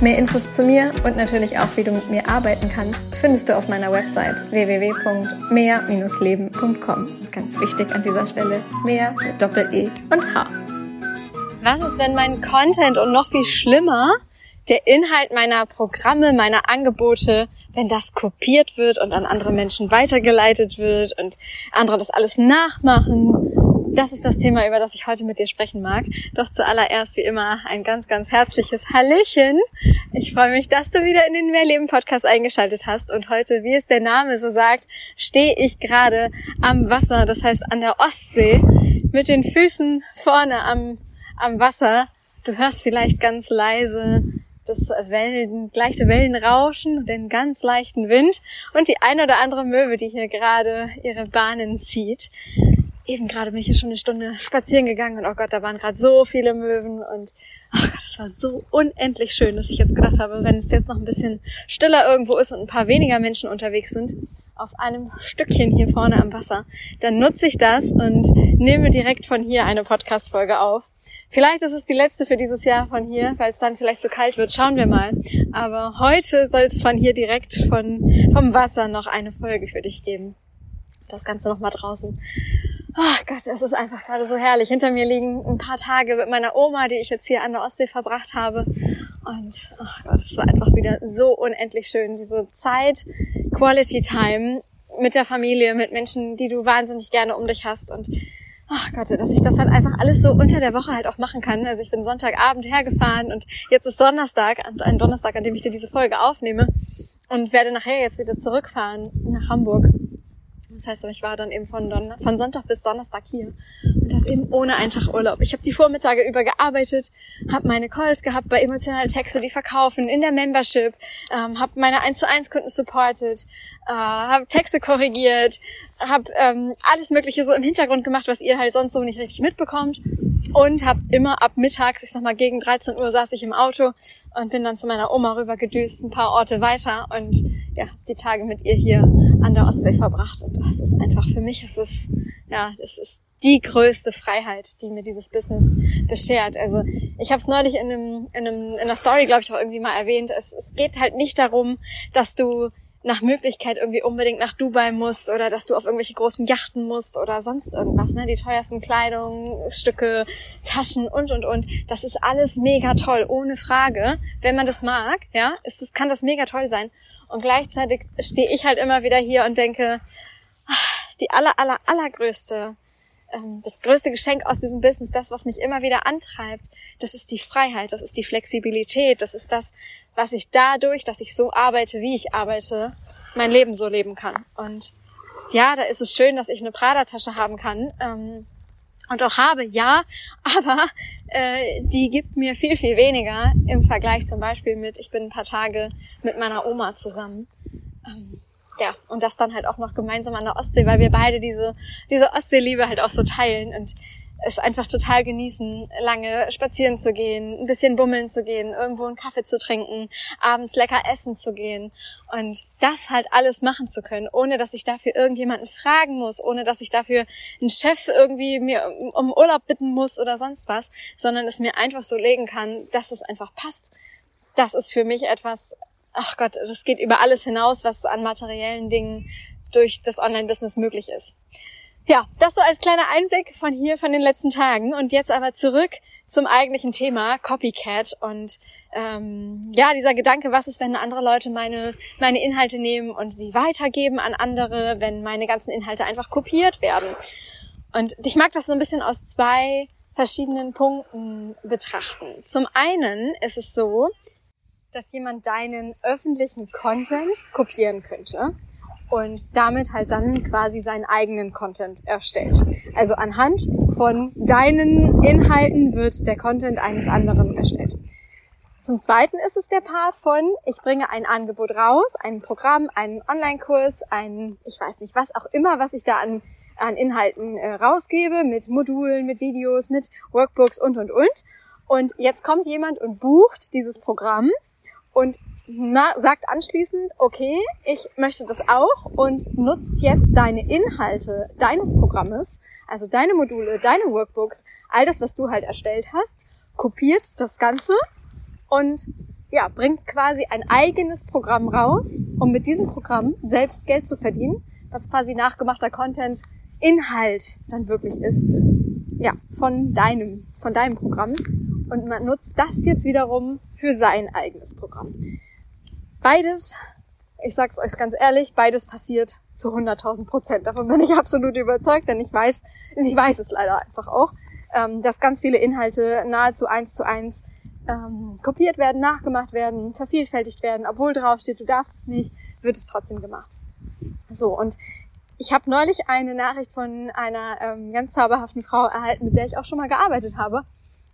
Mehr Infos zu mir und natürlich auch, wie du mit mir arbeiten kannst, findest du auf meiner Website www.mehr-leben.com. Ganz wichtig an dieser Stelle, mehr mit Doppel-E und H. Was ist, wenn mein Content und noch viel schlimmer der Inhalt meiner Programme, meiner Angebote, wenn das kopiert wird und an andere Menschen weitergeleitet wird und andere das alles nachmachen das ist das Thema, über das ich heute mit dir sprechen mag. Doch zuallererst wie immer ein ganz, ganz herzliches Hallöchen. Ich freue mich, dass du wieder in den Mehrleben Podcast eingeschaltet hast. Und heute, wie es der Name so sagt, stehe ich gerade am Wasser, das heißt an der Ostsee, mit den Füßen vorne am, am Wasser. Du hörst vielleicht ganz leise das Wellen, leichte Wellenrauschen, den ganz leichten Wind und die eine oder andere Möwe, die hier gerade ihre Bahnen zieht eben gerade bin ich hier schon eine Stunde spazieren gegangen und oh Gott, da waren gerade so viele Möwen und oh Gott, es war so unendlich schön, dass ich jetzt gedacht habe, wenn es jetzt noch ein bisschen stiller irgendwo ist und ein paar weniger Menschen unterwegs sind, auf einem Stückchen hier vorne am Wasser, dann nutze ich das und nehme direkt von hier eine Podcast-Folge auf. Vielleicht ist es die letzte für dieses Jahr von hier, weil es dann vielleicht zu kalt wird. Schauen wir mal. Aber heute soll es von hier direkt von, vom Wasser noch eine Folge für dich geben. Das Ganze nochmal draußen. Oh Gott, es ist einfach gerade so herrlich. Hinter mir liegen ein paar Tage mit meiner Oma, die ich jetzt hier an der Ostsee verbracht habe. Und oh Gott, es war einfach wieder so unendlich schön. Diese Zeit, Quality Time mit der Familie, mit Menschen, die du wahnsinnig gerne um dich hast. Und ach oh Gott, dass ich das halt einfach alles so unter der Woche halt auch machen kann. Also ich bin Sonntagabend hergefahren und jetzt ist Donnerstag, ein Donnerstag, an dem ich dir diese Folge aufnehme und werde nachher jetzt wieder zurückfahren nach Hamburg. Das heißt, ich war dann eben von, Don von Sonntag bis Donnerstag hier und das eben ohne einen Tag Urlaub. Ich habe die Vormittage über gearbeitet, habe meine Calls gehabt bei emotionalen Texte, die verkaufen in der Membership, ähm, habe meine 1 zu 1 Kunden supported, äh, habe Texte korrigiert, habe ähm, alles Mögliche so im Hintergrund gemacht, was ihr halt sonst so nicht richtig mitbekommt und habe immer ab mittags, ich sag mal gegen 13 Uhr, saß ich im Auto und bin dann zu meiner Oma rüber gedüst, ein paar Orte weiter und ja, die Tage mit ihr hier an der Ostsee verbracht. Und das ist einfach für mich, es ist, ja, es ist die größte Freiheit, die mir dieses Business beschert. Also ich habe es neulich in, einem, in, einem, in einer Story, glaube ich, auch irgendwie mal erwähnt. Es, es geht halt nicht darum, dass du nach Möglichkeit irgendwie unbedingt nach Dubai musst oder dass du auf irgendwelche großen Yachten musst oder sonst irgendwas, ne? Die teuersten Kleidungsstücke, Taschen und und und. Das ist alles mega toll, ohne Frage. Wenn man das mag, ja, ist das, kann das mega toll sein. Und gleichzeitig stehe ich halt immer wieder hier und denke, ach, die aller, aller, allergrößte das größte Geschenk aus diesem Business, das, was mich immer wieder antreibt, das ist die Freiheit, das ist die Flexibilität, das ist das, was ich dadurch, dass ich so arbeite, wie ich arbeite, mein Leben so leben kann. Und ja, da ist es schön, dass ich eine Prada-Tasche haben kann. Ähm, und auch habe, ja, aber äh, die gibt mir viel, viel weniger im Vergleich zum Beispiel mit, ich bin ein paar Tage mit meiner Oma zusammen. Ähm, ja, und das dann halt auch noch gemeinsam an der Ostsee, weil wir beide diese, diese Ostseeliebe halt auch so teilen und es einfach total genießen, lange spazieren zu gehen, ein bisschen bummeln zu gehen, irgendwo einen Kaffee zu trinken, abends lecker essen zu gehen und das halt alles machen zu können, ohne dass ich dafür irgendjemanden fragen muss, ohne dass ich dafür einen Chef irgendwie mir um Urlaub bitten muss oder sonst was, sondern es mir einfach so legen kann, dass es einfach passt. Das ist für mich etwas, ach Gott, das geht über alles hinaus, was an materiellen Dingen durch das Online-Business möglich ist. Ja, das so als kleiner Einblick von hier, von den letzten Tagen. Und jetzt aber zurück zum eigentlichen Thema Copycat und ähm, ja, dieser Gedanke, was ist, wenn andere Leute meine, meine Inhalte nehmen und sie weitergeben an andere, wenn meine ganzen Inhalte einfach kopiert werden. Und ich mag das so ein bisschen aus zwei verschiedenen Punkten betrachten. Zum einen ist es so, dass jemand deinen öffentlichen Content kopieren könnte und damit halt dann quasi seinen eigenen Content erstellt. Also anhand von deinen Inhalten wird der Content eines anderen erstellt. Zum Zweiten ist es der Part von, ich bringe ein Angebot raus, ein Programm, einen Online-Kurs, ein, ich weiß nicht, was auch immer, was ich da an, an Inhalten äh, rausgebe, mit Modulen, mit Videos, mit Workbooks und, und, und. Und jetzt kommt jemand und bucht dieses Programm und na, sagt anschließend, okay, ich möchte das auch und nutzt jetzt deine Inhalte deines Programmes, also deine Module, deine Workbooks, all das, was du halt erstellt hast, kopiert das Ganze und ja, bringt quasi ein eigenes Programm raus, um mit diesem Programm selbst Geld zu verdienen, was quasi nachgemachter Content Inhalt dann wirklich ist. Ja, von deinem, von deinem Programm. Und man nutzt das jetzt wiederum für sein eigenes Programm. Beides, ich sag's euch ganz ehrlich, beides passiert zu 100.000 Prozent. Davon bin ich absolut überzeugt, denn ich weiß, ich weiß es leider einfach auch, ähm, dass ganz viele Inhalte nahezu eins zu eins ähm, kopiert werden, nachgemacht werden, vervielfältigt werden, obwohl draufsteht, du darfst es nicht, wird es trotzdem gemacht. So, und ich habe neulich eine Nachricht von einer ähm, ganz zauberhaften Frau erhalten, mit der ich auch schon mal gearbeitet habe.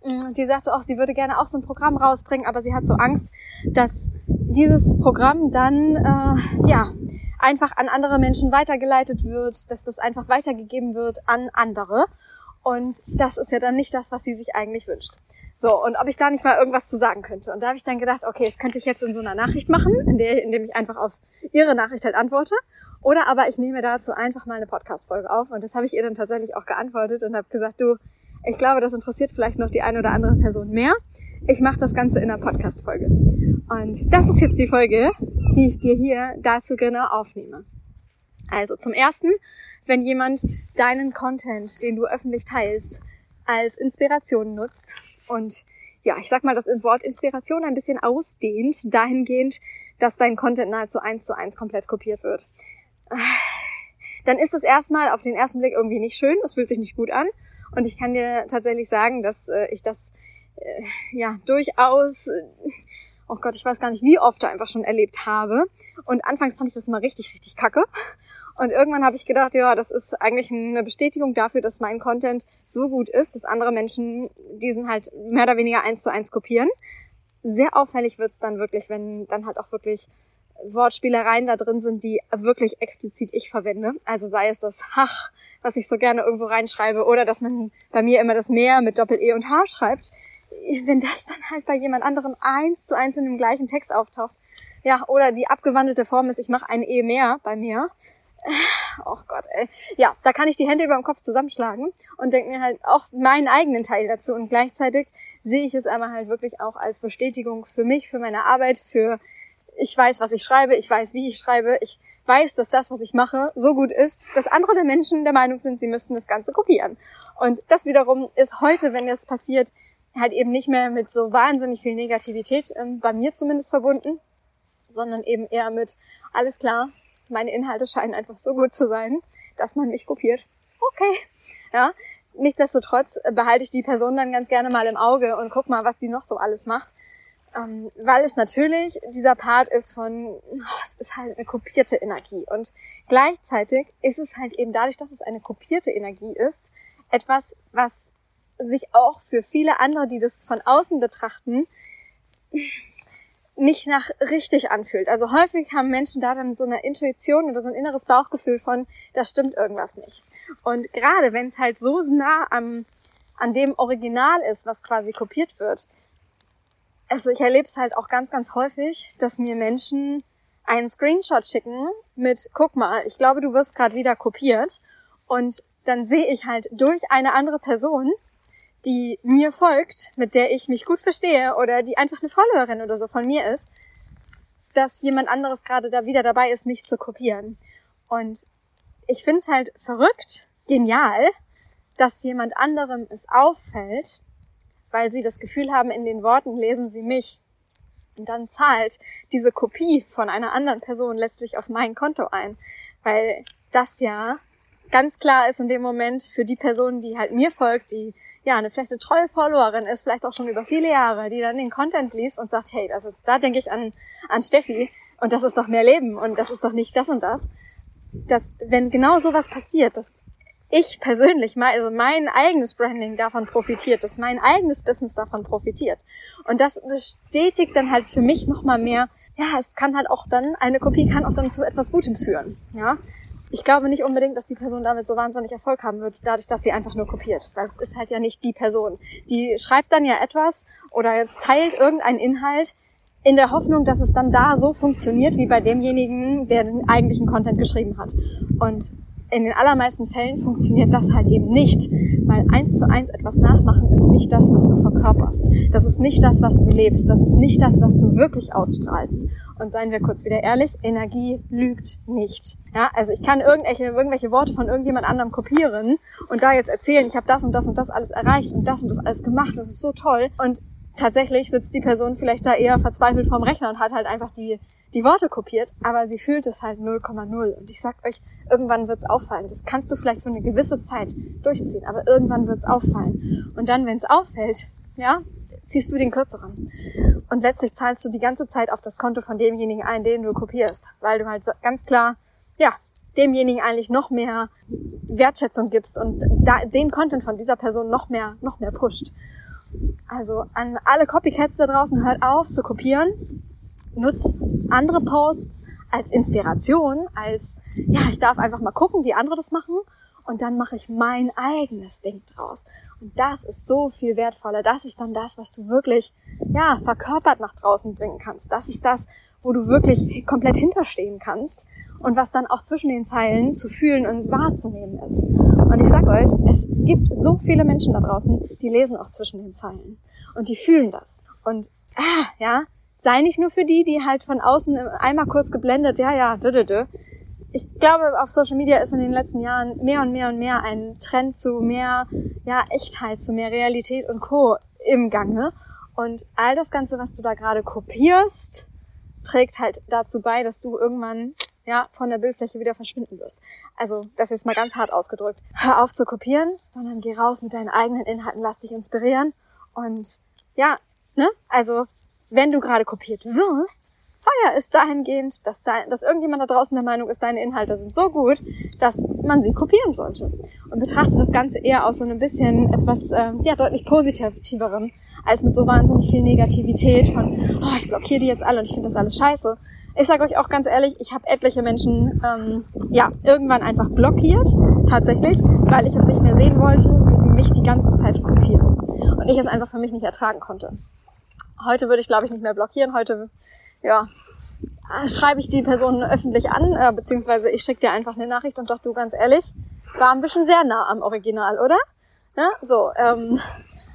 Mm, die sagte auch, sie würde gerne auch so ein Programm rausbringen, aber sie hat so Angst, dass dieses Programm dann äh, ja einfach an andere Menschen weitergeleitet wird, dass das einfach weitergegeben wird an andere. Und das ist ja dann nicht das, was sie sich eigentlich wünscht. So, und ob ich da nicht mal irgendwas zu sagen könnte. Und da habe ich dann gedacht, okay, das könnte ich jetzt in so einer Nachricht machen, in der, indem ich einfach auf ihre Nachricht halt antworte. Oder aber ich nehme dazu einfach mal eine Podcast-Folge auf. Und das habe ich ihr dann tatsächlich auch geantwortet und habe gesagt, du, ich glaube, das interessiert vielleicht noch die eine oder andere Person mehr. Ich mache das Ganze in einer Podcast-Folge. Und das ist jetzt die Folge, die ich dir hier dazu genau aufnehme. Also zum ersten, wenn jemand deinen Content, den du öffentlich teilst, als Inspiration nutzt und ja, ich sag mal, das Wort Inspiration ein bisschen ausdehnt, dahingehend, dass dein Content nahezu eins zu eins komplett kopiert wird. Dann ist es erstmal auf den ersten Blick irgendwie nicht schön, es fühlt sich nicht gut an. Und ich kann dir tatsächlich sagen, dass äh, ich das äh, ja durchaus, äh, oh Gott, ich weiß gar nicht, wie oft da einfach schon erlebt habe. Und anfangs fand ich das immer richtig, richtig kacke. Und irgendwann habe ich gedacht, ja, das ist eigentlich eine Bestätigung dafür, dass mein Content so gut ist, dass andere Menschen diesen halt mehr oder weniger eins zu eins kopieren. Sehr auffällig wird's dann wirklich, wenn dann halt auch wirklich Wortspielereien da drin sind, die wirklich explizit ich verwende. Also sei es das Hach, was ich so gerne irgendwo reinschreibe, oder dass man bei mir immer das Meer mit Doppel-E und H schreibt. Wenn das dann halt bei jemand anderem eins zu eins in dem gleichen Text auftaucht, ja, oder die abgewandelte Form ist, ich mache ein E mehr bei mir, oh Gott, ey. Ja, da kann ich die Hände über dem Kopf zusammenschlagen und denke mir halt auch meinen eigenen Teil dazu. Und gleichzeitig sehe ich es einmal halt wirklich auch als Bestätigung für mich, für meine Arbeit, für ich weiß, was ich schreibe, ich weiß, wie ich schreibe, ich weiß, dass das, was ich mache, so gut ist, dass andere der Menschen der Meinung sind, sie müssten das Ganze kopieren. Und das wiederum ist heute, wenn das passiert, halt eben nicht mehr mit so wahnsinnig viel Negativität, ähm, bei mir zumindest verbunden, sondern eben eher mit, alles klar, meine Inhalte scheinen einfach so gut zu sein, dass man mich kopiert. Okay. Ja. Nichtsdestotrotz behalte ich die Person dann ganz gerne mal im Auge und guck mal, was die noch so alles macht. Ähm, weil es natürlich dieser Part ist von, oh, es ist halt eine kopierte Energie. Und gleichzeitig ist es halt eben dadurch, dass es eine kopierte Energie ist, etwas, was sich auch für viele andere, die das von außen betrachten, nicht nach richtig anfühlt. Also häufig haben Menschen da dann so eine Intuition oder so ein inneres Bauchgefühl von, da stimmt irgendwas nicht. Und gerade wenn es halt so nah am, an dem Original ist, was quasi kopiert wird, also ich erlebe es halt auch ganz, ganz häufig, dass mir Menschen einen Screenshot schicken mit, guck mal, ich glaube, du wirst gerade wieder kopiert. Und dann sehe ich halt durch eine andere Person die mir folgt, mit der ich mich gut verstehe oder die einfach eine Followerin oder so von mir ist, dass jemand anderes gerade da wieder dabei ist, mich zu kopieren. Und ich finde es halt verrückt, genial, dass jemand anderem es auffällt, weil sie das Gefühl haben, in den Worten lesen sie mich. Und dann zahlt diese Kopie von einer anderen Person letztlich auf mein Konto ein, weil das ja ganz klar ist in dem Moment für die Person, die halt mir folgt, die ja eine vielleicht eine treue Followerin ist, vielleicht auch schon über viele Jahre, die dann den Content liest und sagt, hey, also da denke ich an an Steffi und das ist doch mehr Leben und das ist doch nicht das und das. Dass wenn genau sowas passiert, dass ich persönlich, also mein eigenes Branding davon profitiert, dass mein eigenes Business davon profitiert. Und das bestätigt dann halt für mich nochmal mehr, ja, es kann halt auch dann, eine Kopie kann auch dann zu etwas Gutem führen, ja. Ich glaube nicht unbedingt, dass die Person damit so wahnsinnig Erfolg haben wird, dadurch, dass sie einfach nur kopiert. Weil es ist halt ja nicht die Person. Die schreibt dann ja etwas oder teilt irgendeinen Inhalt, in der Hoffnung, dass es dann da so funktioniert wie bei demjenigen, der den eigentlichen Content geschrieben hat. Und in den allermeisten Fällen funktioniert das halt eben nicht, weil eins zu eins etwas nachmachen ist nicht das, was du verkörperst. Das ist nicht das, was du lebst. Das ist nicht das, was du wirklich ausstrahlst. Und seien wir kurz wieder ehrlich, Energie lügt nicht. Ja, also ich kann irgendwelche, irgendwelche Worte von irgendjemand anderem kopieren und da jetzt erzählen, ich habe das und das und das alles erreicht und das und das alles gemacht, das ist so toll. Und tatsächlich sitzt die Person vielleicht da eher verzweifelt vorm Rechner und hat halt einfach die, die Worte kopiert, aber sie fühlt es halt 0,0. Und ich sag euch, irgendwann wird's auffallen. Das kannst du vielleicht für eine gewisse Zeit durchziehen, aber irgendwann wird's auffallen. Und dann, wenn's auffällt, ja, ziehst du den kürzeren. Und letztlich zahlst du die ganze Zeit auf das Konto von demjenigen ein, den du kopierst, weil du halt so ganz klar, ja, demjenigen eigentlich noch mehr Wertschätzung gibst und da, den Content von dieser Person noch mehr, noch mehr pusht. Also an alle Copycats da draußen, hört auf zu kopieren. Nutzt andere Posts als Inspiration, als, ja, ich darf einfach mal gucken, wie andere das machen und dann mache ich mein eigenes Ding draus. Und das ist so viel wertvoller. Das ist dann das, was du wirklich, ja, verkörpert nach draußen bringen kannst. Das ist das, wo du wirklich komplett hinterstehen kannst und was dann auch zwischen den Zeilen zu fühlen und wahrzunehmen ist. Und ich sag euch, es gibt so viele Menschen da draußen, die lesen auch zwischen den Zeilen und die fühlen das. Und, ah, ja, sei nicht nur für die, die halt von außen einmal kurz geblendet, ja, ja, dö, dö, dö, ich glaube, auf Social Media ist in den letzten Jahren mehr und mehr und mehr ein Trend zu mehr ja, Echtheit, zu mehr Realität und Co. im Gange. Und all das Ganze, was du da gerade kopierst, trägt halt dazu bei, dass du irgendwann ja, von der Bildfläche wieder verschwinden wirst. Also, das ist mal ganz hart ausgedrückt. Hör auf zu kopieren, sondern geh raus mit deinen eigenen Inhalten, lass dich inspirieren. Und ja, ne? Also, wenn du gerade kopiert wirst, feier es dahingehend, dass, da, dass irgendjemand da draußen der Meinung ist, deine Inhalte sind so gut, dass man sie kopieren sollte. Und betrachte das Ganze eher aus so einem bisschen etwas, äh, ja, deutlich positiveren, als mit so wahnsinnig viel Negativität von, oh, ich blockiere die jetzt alle und ich finde das alles scheiße. Ich sage euch auch ganz ehrlich, ich habe etliche Menschen, ähm, ja, irgendwann einfach blockiert, tatsächlich, weil ich es nicht mehr sehen wollte, wie sie mich die ganze Zeit kopieren. Und ich es einfach für mich nicht ertragen konnte. Heute würde ich, glaube ich, nicht mehr blockieren. Heute ja, schreibe ich die Person öffentlich an, äh, beziehungsweise ich schicke dir einfach eine Nachricht und sag du ganz ehrlich, war ein bisschen sehr nah am Original, oder? Ne? So, ähm,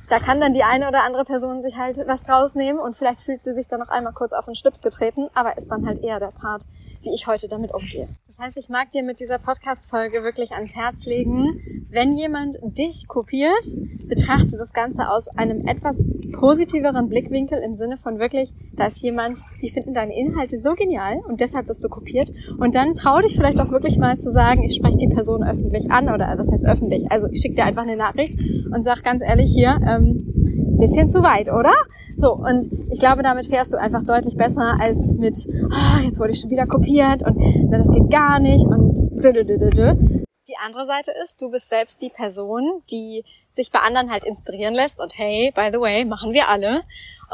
da kann dann die eine oder andere Person sich halt was draus nehmen und vielleicht fühlt sie sich dann noch einmal kurz auf den Schlips getreten, aber ist dann halt eher der Part, wie ich heute damit umgehe. Das heißt, ich mag dir mit dieser Podcast-Folge wirklich ans Herz legen, wenn jemand dich kopiert, betrachte das Ganze aus einem etwas positiveren Blickwinkel im Sinne von wirklich, da ist jemand, die finden deine Inhalte so genial und deshalb wirst du kopiert und dann trau dich vielleicht auch wirklich mal zu sagen, ich spreche die Person öffentlich an oder was heißt öffentlich, also ich schicke dir einfach eine Nachricht und sag ganz ehrlich hier, ähm, bisschen zu weit, oder? So, und ich glaube, damit fährst du einfach deutlich besser als mit, oh, jetzt wurde ich schon wieder kopiert und das geht gar nicht und dü, dü, dü, dü. Die andere Seite ist, du bist selbst die Person, die sich bei anderen halt inspirieren lässt und hey, by the way, machen wir alle.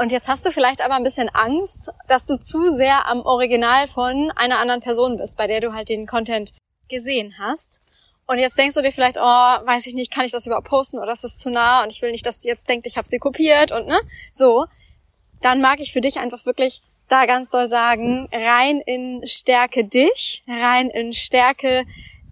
Und jetzt hast du vielleicht aber ein bisschen Angst, dass du zu sehr am Original von einer anderen Person bist, bei der du halt den Content gesehen hast. Und jetzt denkst du dir vielleicht, oh, weiß ich nicht, kann ich das überhaupt posten oder ist das zu nah und ich will nicht, dass die jetzt denkt, ich habe sie kopiert und ne, so. Dann mag ich für dich einfach wirklich da ganz doll sagen, rein in Stärke dich, rein in Stärke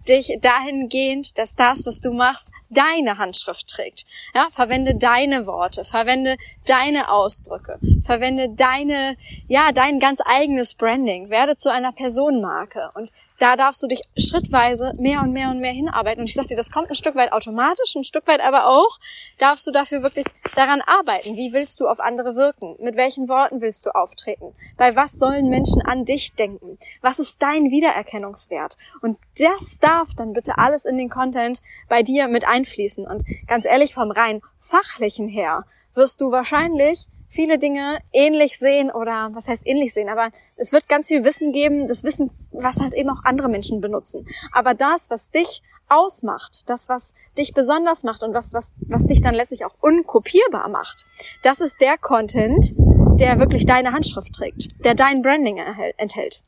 dich dahingehend, dass das, was du machst, deine Handschrift trägt. Ja, verwende deine Worte, verwende deine Ausdrücke, verwende deine, ja, dein ganz eigenes Branding, werde zu einer Personenmarke und da darfst du dich schrittweise mehr und mehr und mehr hinarbeiten. Und ich sag dir, das kommt ein Stück weit automatisch, ein Stück weit aber auch darfst du dafür wirklich daran arbeiten. Wie willst du auf andere wirken? Mit welchen Worten willst du auftreten? Bei was sollen Menschen an dich denken? Was ist dein Wiedererkennungswert? Und das darf dann bitte alles in den Content bei dir mit einfließen. Und ganz ehrlich, vom rein fachlichen her wirst du wahrscheinlich viele Dinge ähnlich sehen oder was heißt ähnlich sehen, aber es wird ganz viel Wissen geben, das Wissen, was halt eben auch andere Menschen benutzen. Aber das, was dich ausmacht, das, was dich besonders macht und was, was, was dich dann letztlich auch unkopierbar macht, das ist der Content, der wirklich deine Handschrift trägt, der dein Branding enthält.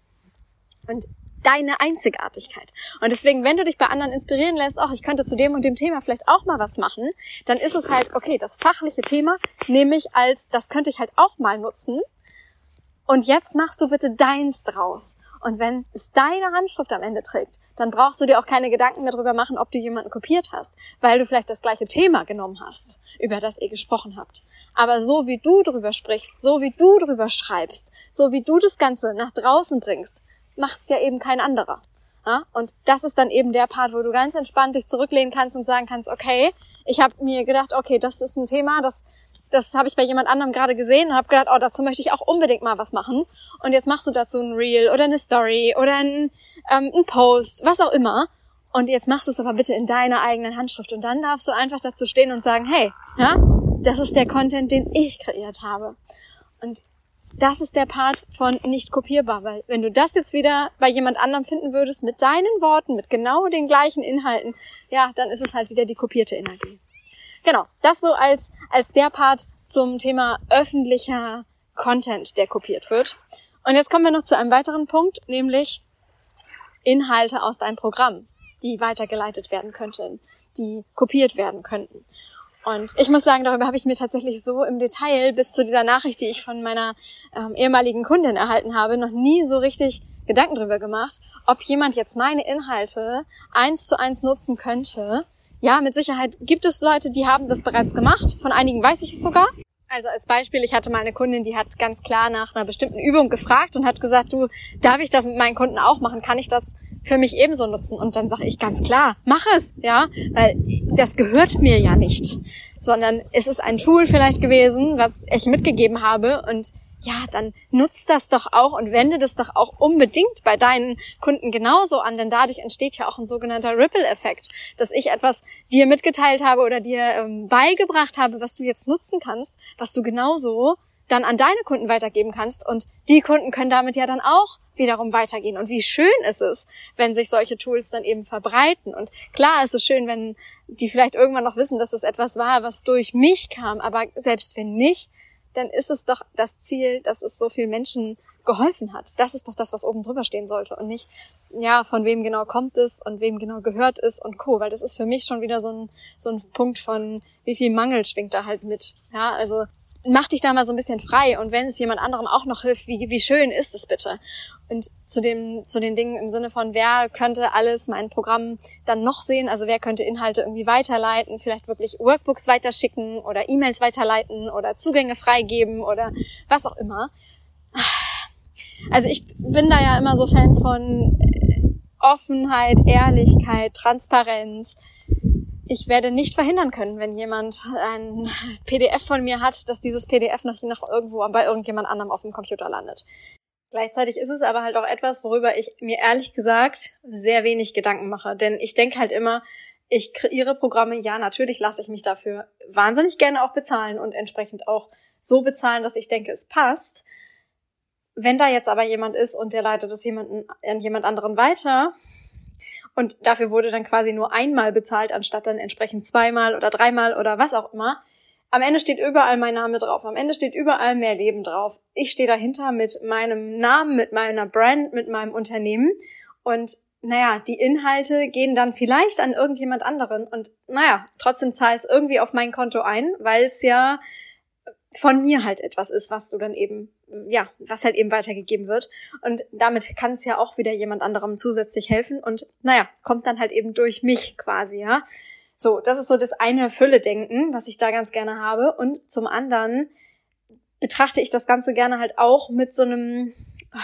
Und deine Einzigartigkeit. Und deswegen, wenn du dich bei anderen inspirieren lässt, ach, ich könnte zu dem und dem Thema vielleicht auch mal was machen, dann ist es halt, okay, das fachliche Thema nehme ich als, das könnte ich halt auch mal nutzen. Und jetzt machst du bitte deins draus. Und wenn es deine Handschrift am Ende trägt, dann brauchst du dir auch keine Gedanken mehr darüber machen, ob du jemanden kopiert hast, weil du vielleicht das gleiche Thema genommen hast, über das ihr gesprochen habt. Aber so wie du drüber sprichst, so wie du drüber schreibst, so wie du das Ganze nach draußen bringst, macht's ja eben kein anderer. Ja? Und das ist dann eben der Part, wo du ganz entspannt dich zurücklehnen kannst und sagen kannst, okay, ich habe mir gedacht, okay, das ist ein Thema, das das habe ich bei jemand anderem gerade gesehen und habe gedacht, oh, dazu möchte ich auch unbedingt mal was machen. Und jetzt machst du dazu ein Reel oder eine Story oder ein, ähm, ein Post, was auch immer. Und jetzt machst du es aber bitte in deiner eigenen Handschrift. Und dann darfst du einfach dazu stehen und sagen, hey, ja, das ist der Content, den ich kreiert habe. Und das ist der Part von nicht kopierbar, weil wenn du das jetzt wieder bei jemand anderem finden würdest mit deinen Worten, mit genau den gleichen Inhalten, ja, dann ist es halt wieder die kopierte Energie. Genau, das so als, als der Part zum Thema öffentlicher Content, der kopiert wird. Und jetzt kommen wir noch zu einem weiteren Punkt, nämlich Inhalte aus deinem Programm, die weitergeleitet werden könnten, die kopiert werden könnten. Und ich muss sagen, darüber habe ich mir tatsächlich so im Detail bis zu dieser Nachricht, die ich von meiner ähm, ehemaligen Kundin erhalten habe, noch nie so richtig Gedanken drüber gemacht, ob jemand jetzt meine Inhalte eins zu eins nutzen könnte. Ja, mit Sicherheit gibt es Leute, die haben das bereits gemacht. Von einigen weiß ich es sogar. Also als Beispiel, ich hatte mal eine Kundin, die hat ganz klar nach einer bestimmten Übung gefragt und hat gesagt, du, darf ich das mit meinen Kunden auch machen? Kann ich das für mich ebenso nutzen? Und dann sage ich ganz klar, mach es, ja, weil das gehört mir ja nicht, sondern es ist ein Tool vielleicht gewesen, was ich mitgegeben habe und ja, dann nutzt das doch auch und wende das doch auch unbedingt bei deinen Kunden genauso an, denn dadurch entsteht ja auch ein sogenannter Ripple-Effekt, dass ich etwas dir mitgeteilt habe oder dir ähm, beigebracht habe, was du jetzt nutzen kannst, was du genauso dann an deine Kunden weitergeben kannst und die Kunden können damit ja dann auch wiederum weitergehen. Und wie schön ist es, wenn sich solche Tools dann eben verbreiten. Und klar ist es schön, wenn die vielleicht irgendwann noch wissen, dass es etwas war, was durch mich kam, aber selbst wenn nicht, dann ist es doch das Ziel, dass es so vielen Menschen geholfen hat. Das ist doch das, was oben drüber stehen sollte und nicht, ja, von wem genau kommt es und wem genau gehört es und co. Weil das ist für mich schon wieder so ein, so ein Punkt von, wie viel Mangel schwingt da halt mit. Ja, also mach dich da mal so ein bisschen frei und wenn es jemand anderem auch noch hilft, wie, wie schön ist es bitte? Und zu dem, zu den Dingen im Sinne von, wer könnte alles mein Programm dann noch sehen? Also wer könnte Inhalte irgendwie weiterleiten, vielleicht wirklich Workbooks weiterschicken oder E-Mails weiterleiten oder Zugänge freigeben oder was auch immer. Also ich bin da ja immer so Fan von Offenheit, Ehrlichkeit, Transparenz ich werde nicht verhindern können, wenn jemand ein PDF von mir hat, dass dieses PDF noch, noch irgendwo bei irgendjemand anderem auf dem Computer landet. Gleichzeitig ist es aber halt auch etwas, worüber ich mir ehrlich gesagt sehr wenig Gedanken mache. Denn ich denke halt immer, ich kreiere Programme, ja, natürlich lasse ich mich dafür wahnsinnig gerne auch bezahlen und entsprechend auch so bezahlen, dass ich denke, es passt. Wenn da jetzt aber jemand ist und der leitet es jemanden, an jemand anderen weiter, und dafür wurde dann quasi nur einmal bezahlt, anstatt dann entsprechend zweimal oder dreimal oder was auch immer. Am Ende steht überall mein Name drauf. Am Ende steht überall mehr Leben drauf. Ich stehe dahinter mit meinem Namen, mit meiner Brand, mit meinem Unternehmen. Und naja, die Inhalte gehen dann vielleicht an irgendjemand anderen. Und naja, trotzdem zahlt es irgendwie auf mein Konto ein, weil es ja von mir halt etwas ist, was du dann eben ja, was halt eben weitergegeben wird. Und damit kann es ja auch wieder jemand anderem zusätzlich helfen und naja, kommt dann halt eben durch mich quasi, ja. So, das ist so das eine Fülle-Denken, was ich da ganz gerne habe. Und zum anderen betrachte ich das Ganze gerne halt auch mit so einem, ah,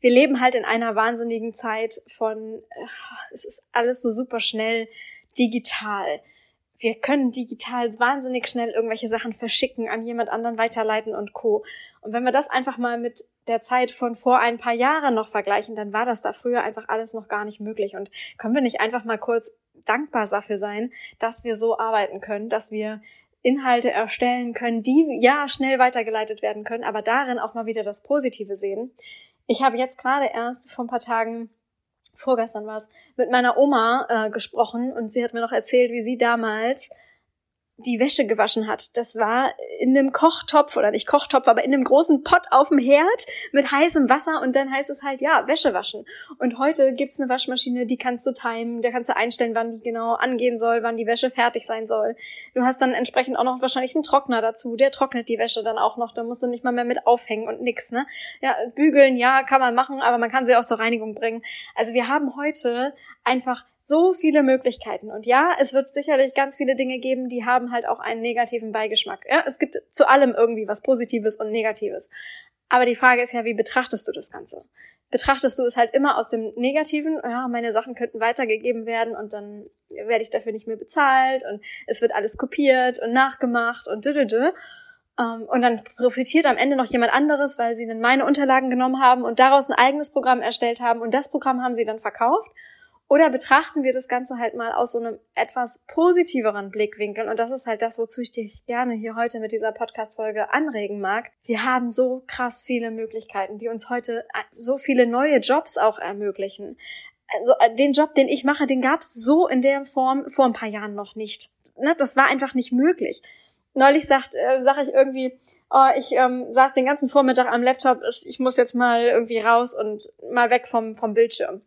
wir leben halt in einer wahnsinnigen Zeit von, ah, es ist alles so super schnell digital wir können digital wahnsinnig schnell irgendwelche Sachen verschicken, an jemand anderen weiterleiten und co. Und wenn wir das einfach mal mit der Zeit von vor ein paar Jahren noch vergleichen, dann war das da früher einfach alles noch gar nicht möglich. Und können wir nicht einfach mal kurz dankbar dafür sein, dass wir so arbeiten können, dass wir Inhalte erstellen können, die ja schnell weitergeleitet werden können, aber darin auch mal wieder das Positive sehen. Ich habe jetzt gerade erst vor ein paar Tagen vorgestern war es, mit meiner Oma äh, gesprochen und sie hat mir noch erzählt, wie sie damals die Wäsche gewaschen hat. Das war in einem Kochtopf oder nicht Kochtopf, aber in einem großen Pott auf dem Herd mit heißem Wasser und dann heißt es halt, ja, Wäsche waschen. Und heute gibt's eine Waschmaschine, die kannst du timen, da kannst du einstellen, wann die genau angehen soll, wann die Wäsche fertig sein soll. Du hast dann entsprechend auch noch wahrscheinlich einen Trockner dazu, der trocknet die Wäsche dann auch noch, da musst du nicht mal mehr mit aufhängen und nix, ne? Ja, bügeln, ja, kann man machen, aber man kann sie auch zur Reinigung bringen. Also wir haben heute einfach so viele Möglichkeiten. Und ja, es wird sicherlich ganz viele Dinge geben, die haben halt auch einen negativen Beigeschmack. Ja, es gibt zu allem irgendwie was Positives und Negatives. Aber die Frage ist ja, wie betrachtest du das Ganze? Betrachtest du es halt immer aus dem Negativen, ja, meine Sachen könnten weitergegeben werden und dann werde ich dafür nicht mehr bezahlt und es wird alles kopiert und nachgemacht und dü. Um, und dann profitiert am Ende noch jemand anderes, weil sie dann meine Unterlagen genommen haben und daraus ein eigenes Programm erstellt haben und das Programm haben sie dann verkauft oder betrachten wir das Ganze halt mal aus so einem etwas positiveren Blickwinkel? Und das ist halt das, wozu ich dich gerne hier heute mit dieser Podcast-Folge anregen mag. Wir haben so krass viele Möglichkeiten, die uns heute äh, so viele neue Jobs auch ermöglichen. Also äh, den Job, den ich mache, den gab es so in der Form vor ein paar Jahren noch nicht. Ne? Das war einfach nicht möglich neulich sagt, äh, sag ich irgendwie, oh, ich ähm, saß den ganzen Vormittag am Laptop, ich muss jetzt mal irgendwie raus und mal weg vom, vom Bildschirm.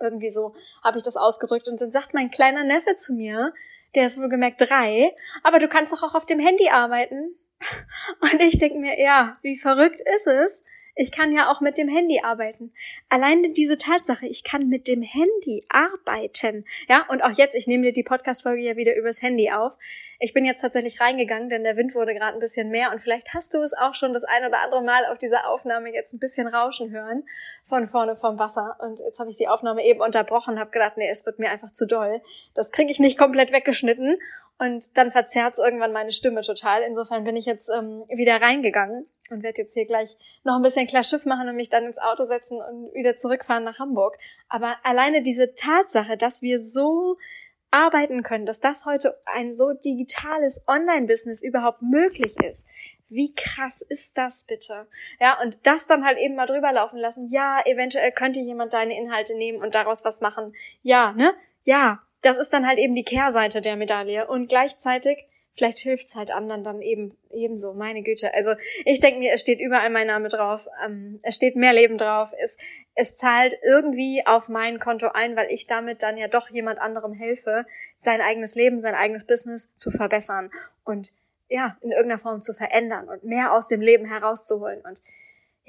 Irgendwie so habe ich das ausgedrückt. Und dann sagt mein kleiner Neffe zu mir, der ist wohlgemerkt drei, aber du kannst doch auch auf dem Handy arbeiten. Und ich denke mir, ja, wie verrückt ist es, ich kann ja auch mit dem Handy arbeiten. Alleine diese Tatsache, ich kann mit dem Handy arbeiten. Ja, und auch jetzt, ich nehme dir die Podcast-Folge ja wieder übers Handy auf. Ich bin jetzt tatsächlich reingegangen, denn der Wind wurde gerade ein bisschen mehr und vielleicht hast du es auch schon das ein oder andere Mal auf dieser Aufnahme jetzt ein bisschen rauschen hören von vorne vom Wasser. Und jetzt habe ich die Aufnahme eben unterbrochen, habe gedacht, nee, es wird mir einfach zu doll. Das kriege ich nicht komplett weggeschnitten und dann verzerrt irgendwann meine Stimme total. Insofern bin ich jetzt ähm, wieder reingegangen und werde jetzt hier gleich noch ein bisschen klar Schiff machen und mich dann ins Auto setzen und wieder zurückfahren nach Hamburg. Aber alleine diese Tatsache, dass wir so arbeiten können, dass das heute ein so digitales Online-Business überhaupt möglich ist. Wie krass ist das bitte? Ja, und das dann halt eben mal drüber laufen lassen. Ja, eventuell könnte jemand deine Inhalte nehmen und daraus was machen. Ja, ne? Ja, das ist dann halt eben die Kehrseite der Medaille. Und gleichzeitig vielleicht hilft's halt anderen dann eben ebenso. Meine Güte. Also ich denke mir, es steht überall mein Name drauf. Ähm, es steht mehr Leben drauf. Es, es zahlt irgendwie auf mein Konto ein, weil ich damit dann ja doch jemand anderem helfe, sein eigenes Leben, sein eigenes Business zu verbessern und ja, in irgendeiner Form zu verändern und mehr aus dem Leben herauszuholen. Und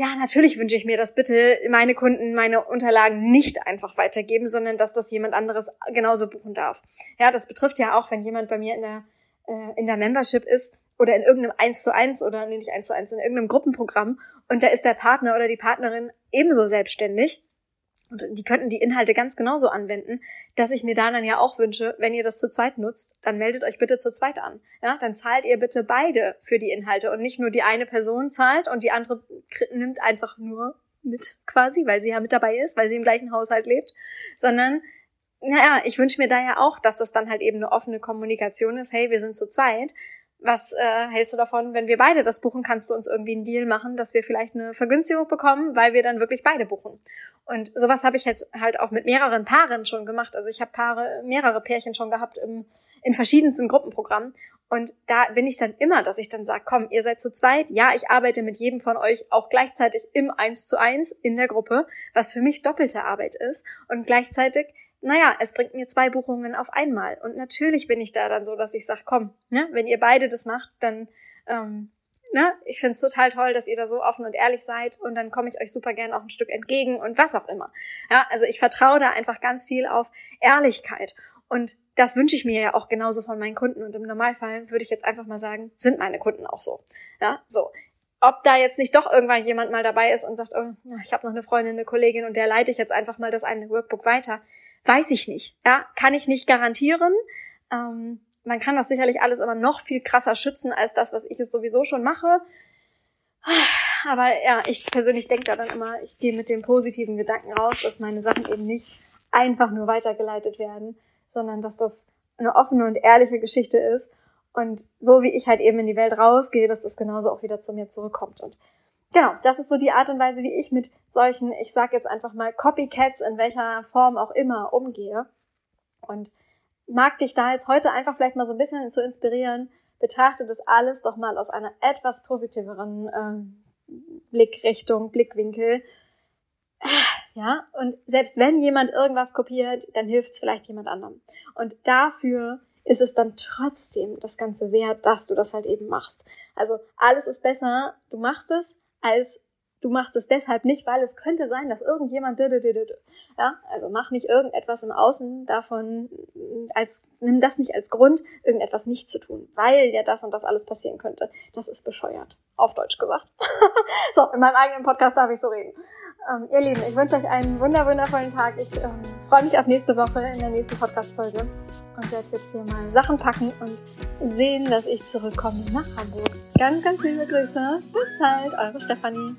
ja, natürlich wünsche ich mir, dass bitte meine Kunden meine Unterlagen nicht einfach weitergeben, sondern dass das jemand anderes genauso buchen darf. Ja, das betrifft ja auch, wenn jemand bei mir in der äh, in der Membership ist oder in irgendeinem 1 zu 1 oder nee, nicht 1 zu 1, in irgendeinem Gruppenprogramm und da ist der Partner oder die Partnerin ebenso selbstständig und die könnten die Inhalte ganz genauso anwenden, dass ich mir da dann ja auch wünsche, wenn ihr das zu zweit nutzt, dann meldet euch bitte zu zweit an. Ja, dann zahlt ihr bitte beide für die Inhalte und nicht nur die eine Person zahlt und die andere nimmt einfach nur mit quasi, weil sie ja mit dabei ist, weil sie im gleichen Haushalt lebt, sondern naja, ich wünsche mir da ja auch, dass das dann halt eben eine offene Kommunikation ist. Hey, wir sind zu zweit. Was äh, hältst du davon, wenn wir beide das buchen? Kannst du uns irgendwie einen Deal machen, dass wir vielleicht eine Vergünstigung bekommen, weil wir dann wirklich beide buchen? Und sowas habe ich jetzt halt auch mit mehreren Paaren schon gemacht. Also ich habe Paare, mehrere Pärchen schon gehabt im, in verschiedensten Gruppenprogrammen. Und da bin ich dann immer, dass ich dann sage, komm, ihr seid zu zweit. Ja, ich arbeite mit jedem von euch auch gleichzeitig im Eins zu eins in der Gruppe, was für mich doppelte Arbeit ist. Und gleichzeitig naja, es bringt mir zwei Buchungen auf einmal. Und natürlich bin ich da dann so, dass ich sage, komm, ne, wenn ihr beide das macht, dann, ähm, ne, ich find's total toll, dass ihr da so offen und ehrlich seid und dann komme ich euch super gern auch ein Stück entgegen und was auch immer. Ja, also ich vertraue da einfach ganz viel auf Ehrlichkeit. Und das wünsche ich mir ja auch genauso von meinen Kunden. Und im Normalfall würde ich jetzt einfach mal sagen, sind meine Kunden auch so. Ja, so ob da jetzt nicht doch irgendwann jemand mal dabei ist und sagt, oh, ich habe noch eine Freundin, eine Kollegin und der leite ich jetzt einfach mal das eine Workbook weiter, weiß ich nicht. Ja, kann ich nicht garantieren. Ähm, man kann das sicherlich alles aber noch viel krasser schützen als das, was ich es sowieso schon mache. Aber ja, ich persönlich denke da dann immer, ich gehe mit dem positiven Gedanken raus, dass meine Sachen eben nicht einfach nur weitergeleitet werden, sondern dass das eine offene und ehrliche Geschichte ist Und so wie ich halt eben in die Welt rausgehe, dass das genauso auch wieder zu mir zurückkommt. Und genau, das ist so die Art und Weise, wie ich mit solchen, ich sag jetzt einfach mal Copycats in welcher Form auch immer umgehe. Und mag dich da jetzt heute einfach vielleicht mal so ein bisschen zu inspirieren. Betrachte das alles doch mal aus einer etwas positiveren äh, Blickrichtung, Blickwinkel. Ja, und selbst wenn jemand irgendwas kopiert, dann hilft es vielleicht jemand anderem. Und dafür ist es dann trotzdem das Ganze wert, dass du das halt eben machst. Also alles ist besser, du machst es, als du machst es deshalb nicht, weil es könnte sein, dass irgendjemand ja, also mach nicht irgendetwas im Außen davon als nimm das nicht als Grund, irgendetwas nicht zu tun, weil ja das und das alles passieren könnte. Das ist bescheuert, auf Deutsch gesagt. so, in meinem eigenen Podcast darf ich so reden. Ähm, ihr Lieben, ich wünsche euch einen wunder wundervollen Tag. Ich ähm, freue mich auf nächste Woche in der nächsten Podcast-Folge und werde jetzt hier mal Sachen packen und sehen, dass ich zurückkomme nach Hamburg. Ganz, ganz liebe Grüße. Bis bald, eure Stefanie.